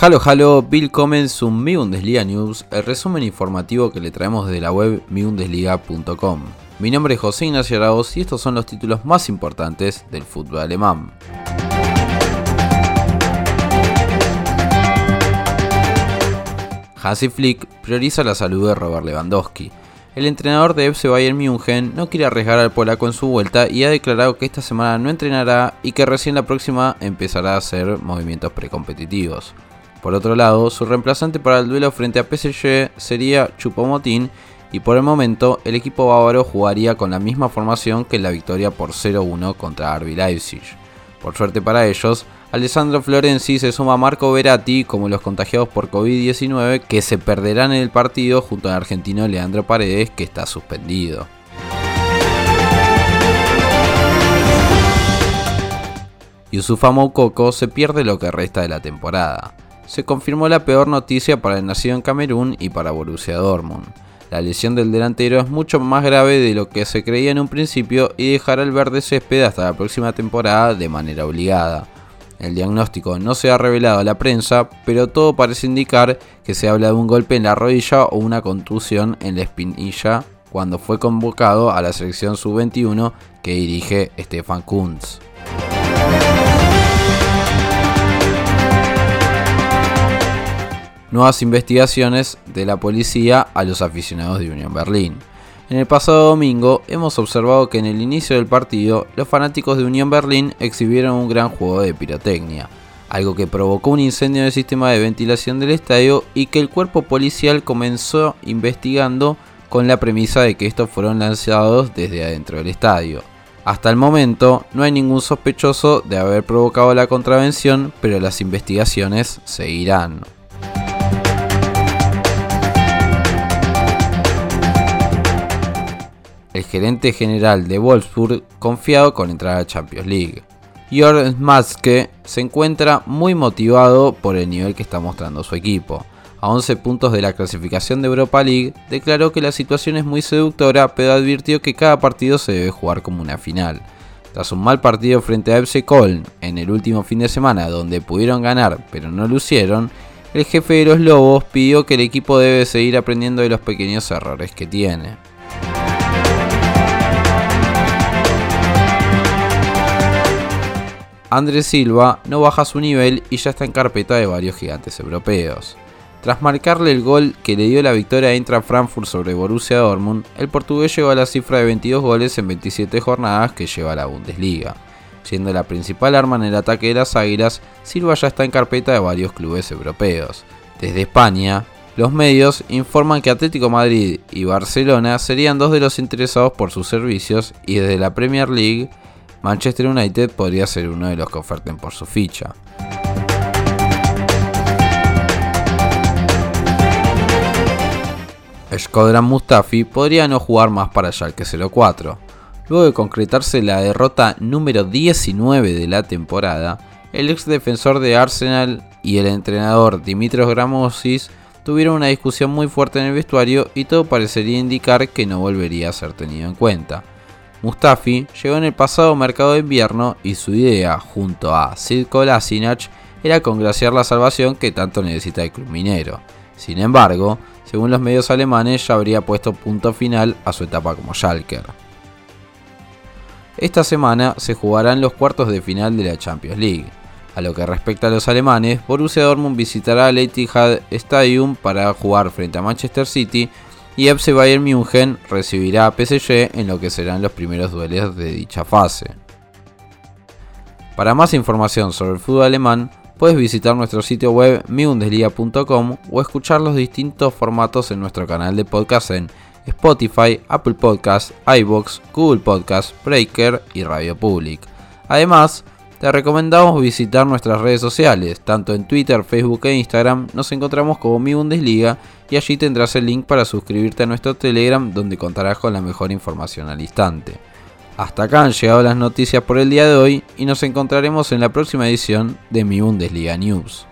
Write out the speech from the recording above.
Halo Halo, willkommen zum Mi Bundesliga News, el resumen informativo que le traemos de la web mibundesliga.com. Mi nombre es José Ignacio Arauz y estos son los títulos más importantes del fútbol alemán. Hansi Flick prioriza la salud de Robert Lewandowski. El entrenador de FC Bayern München no quiere arriesgar al polaco en su vuelta y ha declarado que esta semana no entrenará y que recién la próxima empezará a hacer movimientos precompetitivos. Por otro lado, su reemplazante para el duelo frente a PSG sería Chupomotín y por el momento el equipo bávaro jugaría con la misma formación que en la victoria por 0-1 contra RB Leipzig. Por suerte para ellos, Alessandro Florenzi se suma a Marco Veratti como los contagiados por COVID-19 que se perderán en el partido junto al argentino Leandro Paredes que está suspendido. Yusufa Moukoko se pierde lo que resta de la temporada. Se confirmó la peor noticia para el nacido en Camerún y para Borussia Dortmund. La lesión del delantero es mucho más grave de lo que se creía en un principio y dejará el verde césped hasta la próxima temporada de manera obligada. El diagnóstico no se ha revelado a la prensa, pero todo parece indicar que se habla de un golpe en la rodilla o una contusión en la espinilla cuando fue convocado a la selección sub-21 que dirige Stefan Kuntz. Nuevas investigaciones de la policía a los aficionados de Unión Berlín. En el pasado domingo hemos observado que en el inicio del partido los fanáticos de Unión Berlín exhibieron un gran juego de pirotecnia, algo que provocó un incendio en el sistema de ventilación del estadio y que el cuerpo policial comenzó investigando con la premisa de que estos fueron lanzados desde adentro del estadio. Hasta el momento no hay ningún sospechoso de haber provocado la contravención, pero las investigaciones seguirán. El gerente general de Wolfsburg confiado con entrar a Champions League. Jörg Matzke se encuentra muy motivado por el nivel que está mostrando su equipo. A 11 puntos de la clasificación de Europa League, declaró que la situación es muy seductora, pero advirtió que cada partido se debe jugar como una final. Tras un mal partido frente a FC Köln en el último fin de semana, donde pudieron ganar pero no lucieron, el jefe de los Lobos pidió que el equipo debe seguir aprendiendo de los pequeños errores que tiene. Andrés Silva no baja su nivel y ya está en carpeta de varios gigantes europeos. Tras marcarle el gol que le dio la victoria a Eintracht Frankfurt sobre Borussia Dortmund, el portugués llegó a la cifra de 22 goles en 27 jornadas que lleva a la Bundesliga. Siendo la principal arma en el ataque de las Águilas, Silva ya está en carpeta de varios clubes europeos. Desde España, los medios informan que Atlético Madrid y Barcelona serían dos de los interesados por sus servicios y desde la Premier League Manchester United podría ser uno de los que oferten por su ficha. Shkodran Mustafi podría no jugar más para Schalke 04. Luego de concretarse la derrota número 19 de la temporada, el ex defensor de Arsenal y el entrenador Dimitros Gramosis tuvieron una discusión muy fuerte en el vestuario y todo parecería indicar que no volvería a ser tenido en cuenta. Mustafi llegó en el pasado mercado de invierno y su idea, junto a Sid Kolasinac, era congraciar la salvación que tanto necesita el club minero. Sin embargo, según los medios alemanes, ya habría puesto punto final a su etapa como Schalker. Esta semana se jugarán los cuartos de final de la Champions League. A lo que respecta a los alemanes, Borussia Dortmund visitará el Etihad Stadium para jugar frente a Manchester City y FC Bayern München recibirá a PSG en lo que serán los primeros duelos de dicha fase. Para más información sobre el fútbol alemán, puedes visitar nuestro sitio web miundesliga.com o escuchar los distintos formatos en nuestro canal de podcast en Spotify, Apple Podcasts, iBox, Google Podcasts, Breaker y Radio Public. Además, te recomendamos visitar nuestras redes sociales, tanto en Twitter, Facebook e Instagram nos encontramos como Mi Bundesliga y allí tendrás el link para suscribirte a nuestro Telegram donde contarás con la mejor información al instante. Hasta acá han llegado las noticias por el día de hoy y nos encontraremos en la próxima edición de Mi Bundesliga News.